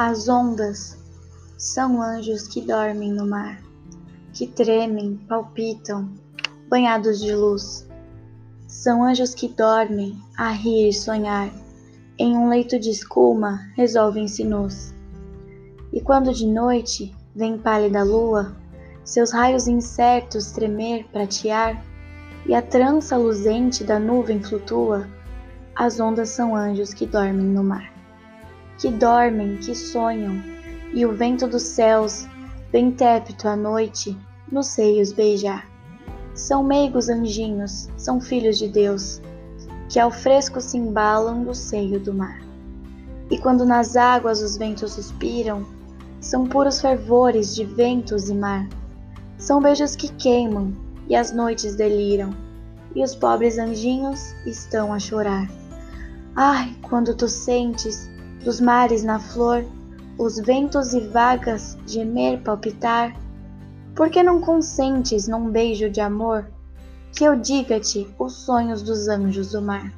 As ondas são anjos que dormem no mar, que tremem, palpitam, banhados de luz. São anjos que dormem a rir e sonhar, em um leito de escuma resolvem-se nus. E quando de noite vem pálida lua, seus raios incertos tremer, pratear, e a trança luzente da nuvem flutua, as ondas são anjos que dormem no mar que dormem, que sonham, e o vento dos céus, bem tépito à noite, nos seios beijar. São meigos anjinhos, são filhos de Deus, que ao fresco se embalam do seio do mar. E quando nas águas os ventos suspiram, são puros fervores de ventos e mar. São beijos que queimam e as noites deliram, e os pobres anjinhos estão a chorar. Ai, quando tu sentes dos mares na flor, os ventos e vagas gemer palpitar, por que não consentes num beijo de amor que eu diga-te os sonhos dos anjos do mar?